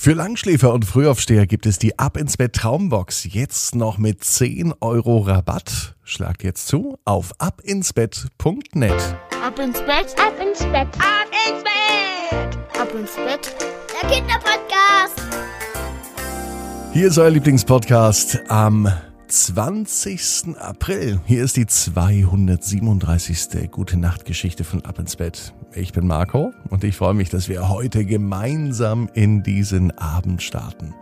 Für Langschläfer und Frühaufsteher gibt es die Ab ins Bett Traumbox jetzt noch mit 10 Euro Rabatt. Schlagt jetzt zu auf abinsbett.net. Ab ins Bett, ab ins Bett, ab ins Bett, ab ins Bett. Der Kinderpodcast. Hier ist euer Lieblingspodcast am 20. April. Hier ist die 237. Gute Nacht Geschichte von Ab ins Bett. Ich bin Marco und ich freue mich, dass wir heute gemeinsam in diesen Abend starten.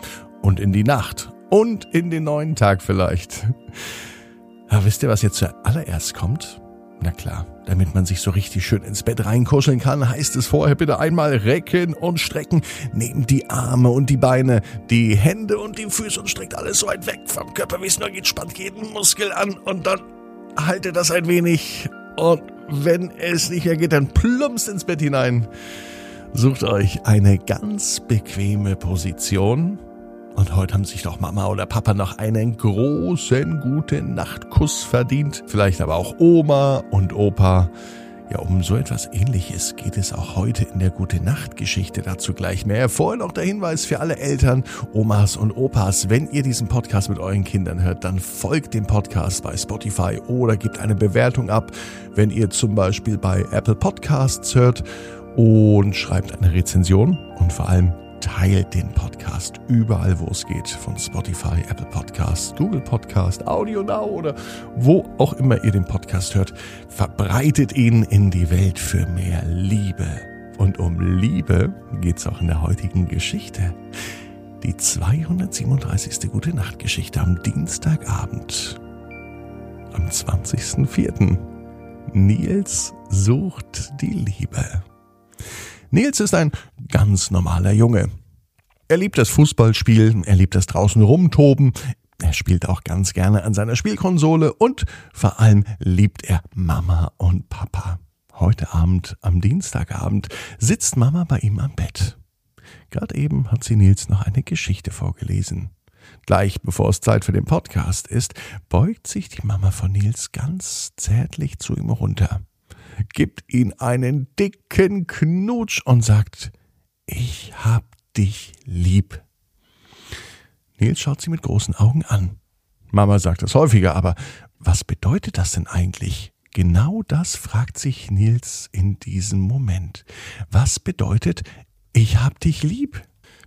Und in die Nacht. Und in den neuen Tag vielleicht. Aber wisst ihr, was jetzt zuallererst kommt? Na klar, damit man sich so richtig schön ins Bett reinkuscheln kann, heißt es vorher bitte einmal recken und strecken. Nehmt die Arme und die Beine, die Hände und die Füße und streckt alles so weit weg vom Körper, wie es nur geht. Spannt jeden Muskel an und dann haltet das ein wenig. Und wenn es nicht mehr geht, dann plumpst ins Bett hinein. Sucht euch eine ganz bequeme Position und heute haben sich doch Mama oder Papa noch einen großen guten Nachtkuss verdient. Vielleicht aber auch Oma und Opa. Ja, um so etwas ähnliches geht es auch heute in der Gute Nacht Geschichte dazu gleich mehr. Vorher noch der Hinweis für alle Eltern, Omas und Opas, wenn ihr diesen Podcast mit euren Kindern hört, dann folgt dem Podcast bei Spotify oder gebt eine Bewertung ab, wenn ihr zum Beispiel bei Apple Podcasts hört und schreibt eine Rezension und vor allem teilt den Podcast überall, wo es geht. Von Spotify, Apple Podcast, Google Podcast, Audio Now oder wo auch immer ihr den Podcast hört. Verbreitet ihn in die Welt für mehr Liebe. Und um Liebe geht es auch in der heutigen Geschichte. Die 237. Gute Nacht Geschichte am Dienstagabend. Am 20.04. Nils sucht die Liebe. Nils ist ein ganz normaler Junge. Er liebt das Fußballspielen, er liebt das draußen rumtoben, er spielt auch ganz gerne an seiner Spielkonsole und vor allem liebt er Mama und Papa. Heute Abend, am Dienstagabend, sitzt Mama bei ihm am Bett. Gerade eben hat sie Nils noch eine Geschichte vorgelesen. Gleich bevor es Zeit für den Podcast ist, beugt sich die Mama von Nils ganz zärtlich zu ihm runter gibt ihn einen dicken Knutsch und sagt, ich hab dich lieb. Nils schaut sie mit großen Augen an. Mama sagt es häufiger, aber was bedeutet das denn eigentlich? Genau das fragt sich Nils in diesem Moment. Was bedeutet, ich hab dich lieb?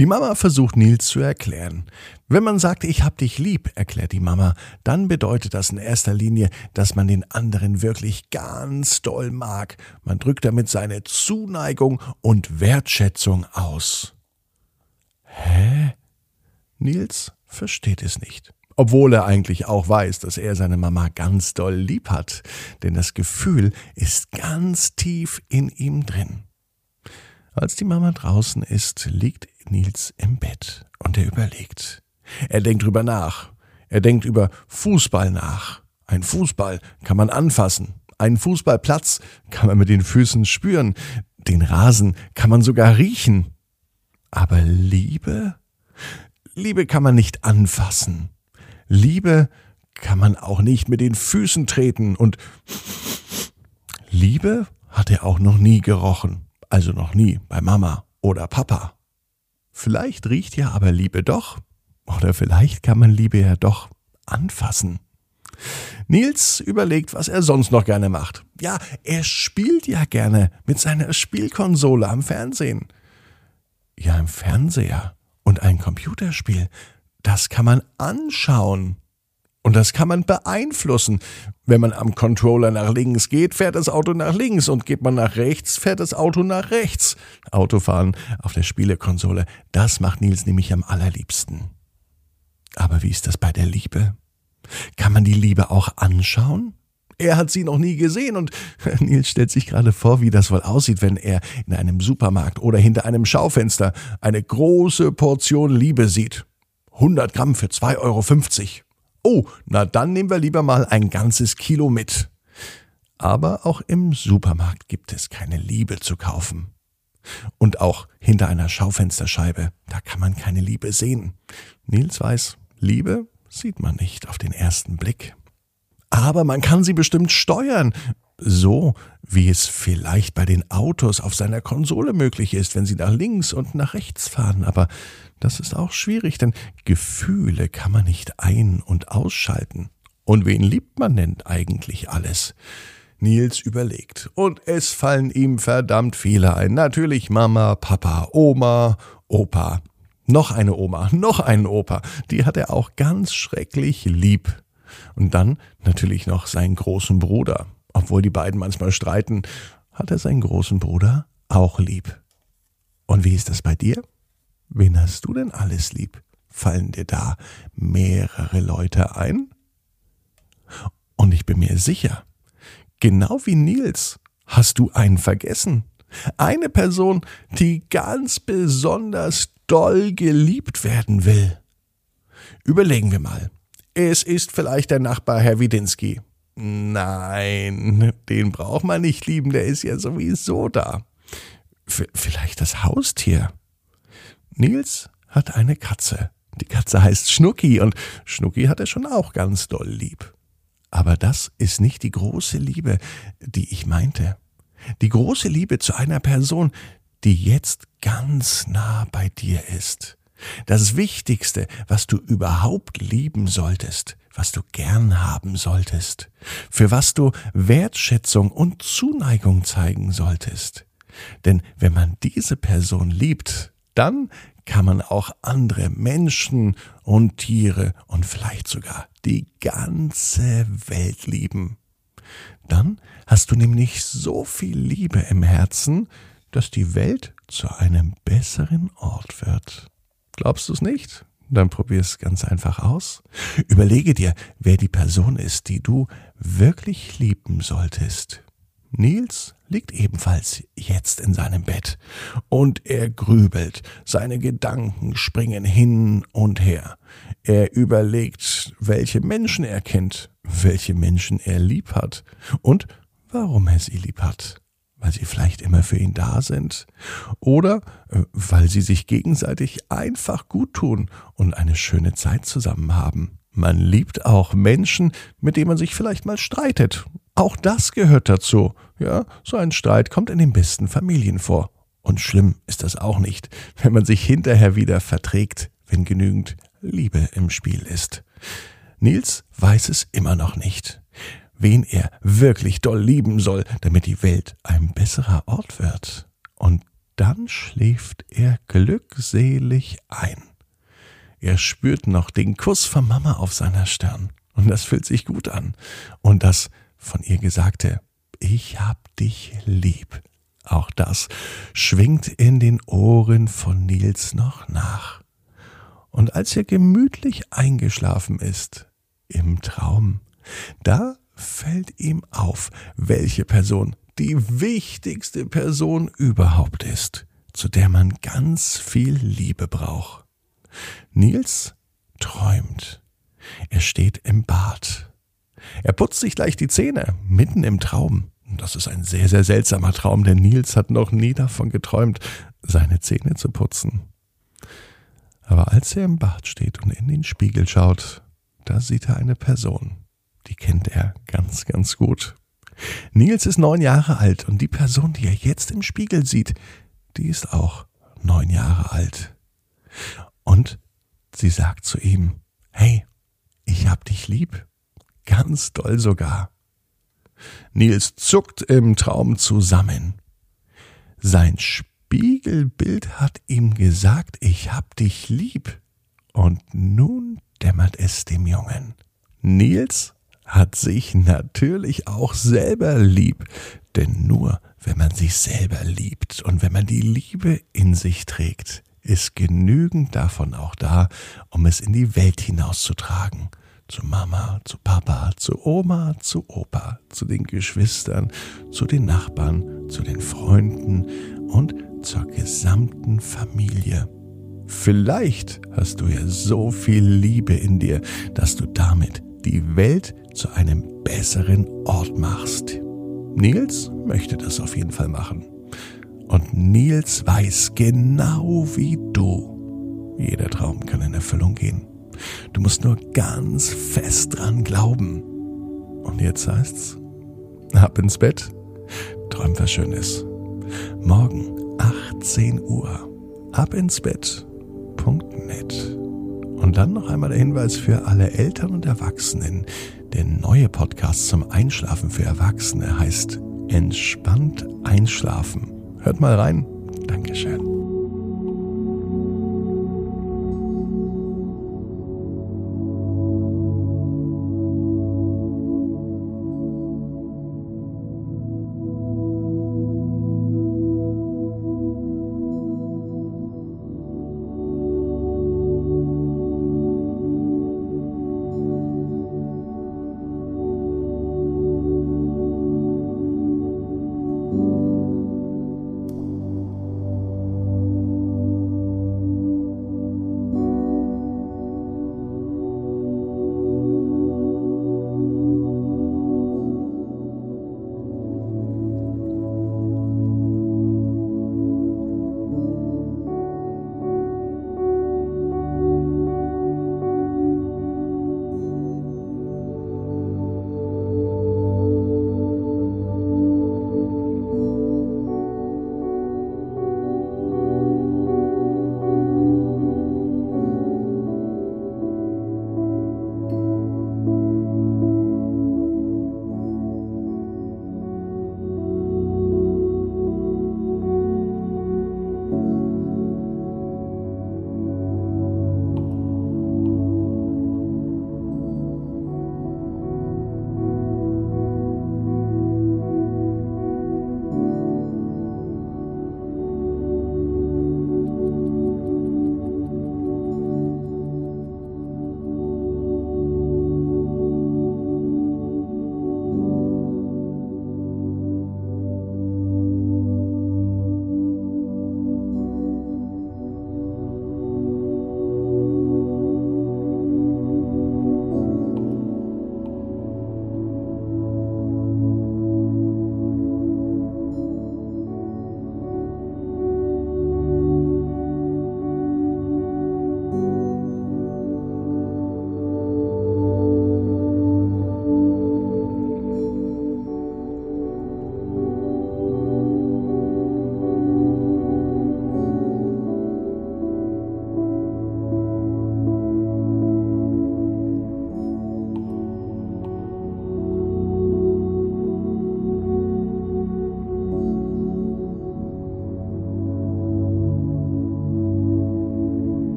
Die Mama versucht Nils zu erklären. Wenn man sagt, ich hab dich lieb, erklärt die Mama, dann bedeutet das in erster Linie, dass man den anderen wirklich ganz doll mag. Man drückt damit seine Zuneigung und Wertschätzung aus. Hä? Nils versteht es nicht. Obwohl er eigentlich auch weiß, dass er seine Mama ganz doll lieb hat, denn das Gefühl ist ganz tief in ihm drin. Als die Mama draußen ist, Nils im Bett und er überlegt. Er denkt drüber nach. Er denkt über Fußball nach. Ein Fußball kann man anfassen. Einen Fußballplatz kann man mit den Füßen spüren. Den Rasen kann man sogar riechen. Aber Liebe? Liebe kann man nicht anfassen. Liebe kann man auch nicht mit den Füßen treten und Liebe hat er auch noch nie gerochen. Also noch nie bei Mama oder Papa. Vielleicht riecht ja aber Liebe doch. Oder vielleicht kann man Liebe ja doch anfassen. Nils überlegt, was er sonst noch gerne macht. Ja, er spielt ja gerne mit seiner Spielkonsole am Fernsehen. Ja, im Fernseher und ein Computerspiel, das kann man anschauen. Und das kann man beeinflussen. Wenn man am Controller nach links geht, fährt das Auto nach links und geht man nach rechts, fährt das Auto nach rechts. Autofahren auf der Spielekonsole, das macht Nils nämlich am allerliebsten. Aber wie ist das bei der Liebe? Kann man die Liebe auch anschauen? Er hat sie noch nie gesehen und Nils stellt sich gerade vor, wie das wohl aussieht, wenn er in einem Supermarkt oder hinter einem Schaufenster eine große Portion Liebe sieht. 100 Gramm für 2,50 Euro. Oh, na dann nehmen wir lieber mal ein ganzes Kilo mit. Aber auch im Supermarkt gibt es keine Liebe zu kaufen. Und auch hinter einer Schaufensterscheibe, da kann man keine Liebe sehen. Nils weiß, Liebe sieht man nicht auf den ersten Blick. Aber man kann sie bestimmt steuern. So wie es vielleicht bei den Autos auf seiner Konsole möglich ist, wenn sie nach links und nach rechts fahren. Aber das ist auch schwierig, denn Gefühle kann man nicht ein- und ausschalten. Und wen liebt man denn eigentlich alles? Nils überlegt. Und es fallen ihm verdammt viele ein. Natürlich Mama, Papa, Oma, Opa. Noch eine Oma, noch einen Opa. Die hat er auch ganz schrecklich lieb. Und dann natürlich noch seinen großen Bruder. Obwohl die beiden manchmal streiten, hat er seinen großen Bruder auch lieb. Und wie ist das bei dir? Wen hast du denn alles lieb? Fallen dir da mehrere Leute ein? Und ich bin mir sicher, genau wie Nils hast du einen vergessen. Eine Person, die ganz besonders doll geliebt werden will. Überlegen wir mal. Es ist vielleicht der Nachbar Herr Widinski. Nein, den braucht man nicht lieben, der ist ja sowieso da. V vielleicht das Haustier. Nils hat eine Katze. Die Katze heißt Schnucki und Schnucki hat er schon auch ganz doll lieb. Aber das ist nicht die große Liebe, die ich meinte. Die große Liebe zu einer Person, die jetzt ganz nah bei dir ist. Das Wichtigste, was du überhaupt lieben solltest, was du gern haben solltest, für was du Wertschätzung und Zuneigung zeigen solltest. Denn wenn man diese Person liebt, dann kann man auch andere Menschen und Tiere und vielleicht sogar die ganze Welt lieben. Dann hast du nämlich so viel Liebe im Herzen, dass die Welt zu einem besseren Ort wird. Glaubst du es nicht? Dann probier es ganz einfach aus. Überlege dir, wer die Person ist, die du wirklich lieben solltest. Nils liegt ebenfalls jetzt in seinem Bett und er grübelt, seine Gedanken springen hin und her. Er überlegt, welche Menschen er kennt, welche Menschen er lieb hat und warum er sie lieb hat. Weil sie vielleicht immer für ihn da sind oder äh, weil sie sich gegenseitig einfach gut tun und eine schöne Zeit zusammen haben. Man liebt auch Menschen, mit denen man sich vielleicht mal streitet auch das gehört dazu. Ja, so ein Streit kommt in den besten Familien vor. Und schlimm ist das auch nicht, wenn man sich hinterher wieder verträgt, wenn genügend Liebe im Spiel ist. Nils weiß es immer noch nicht, wen er wirklich doll lieben soll, damit die Welt ein besserer Ort wird. Und dann schläft er glückselig ein. Er spürt noch den Kuss von Mama auf seiner Stirn. Und das fühlt sich gut an. Und das von ihr gesagte, ich hab dich lieb. Auch das schwingt in den Ohren von Nils noch nach. Und als er gemütlich eingeschlafen ist, im Traum, da fällt ihm auf, welche Person die wichtigste Person überhaupt ist, zu der man ganz viel Liebe braucht. Nils träumt. Er steht im Bad er putzt sich gleich die Zähne, mitten im Traum. Das ist ein sehr, sehr seltsamer Traum, denn Nils hat noch nie davon geträumt, seine Zähne zu putzen. Aber als er im Bad steht und in den Spiegel schaut, da sieht er eine Person. Die kennt er ganz, ganz gut. Nils ist neun Jahre alt und die Person, die er jetzt im Spiegel sieht, die ist auch neun Jahre alt. Und sie sagt zu ihm, hey, ich hab dich lieb. Ganz doll sogar. Nils zuckt im Traum zusammen. Sein Spiegelbild hat ihm gesagt, ich hab dich lieb. Und nun dämmert es dem Jungen. Nils hat sich natürlich auch selber lieb, denn nur wenn man sich selber liebt und wenn man die Liebe in sich trägt, ist genügend davon auch da, um es in die Welt hinauszutragen zu Mama, zu Papa, zu Oma, zu Opa, zu den Geschwistern, zu den Nachbarn, zu den Freunden und zur gesamten Familie. Vielleicht hast du ja so viel Liebe in dir, dass du damit die Welt zu einem besseren Ort machst. Nils möchte das auf jeden Fall machen. Und Nils weiß genau wie du, jeder Traum kann in Erfüllung gehen. Du musst nur ganz fest dran glauben. Und jetzt heißt's, ab ins Bett, träum was Schönes. Morgen 18 Uhr, ab ins Bett.net. Und dann noch einmal der Hinweis für alle Eltern und Erwachsenen. Der neue Podcast zum Einschlafen für Erwachsene heißt Entspannt Einschlafen. Hört mal rein. Dankeschön.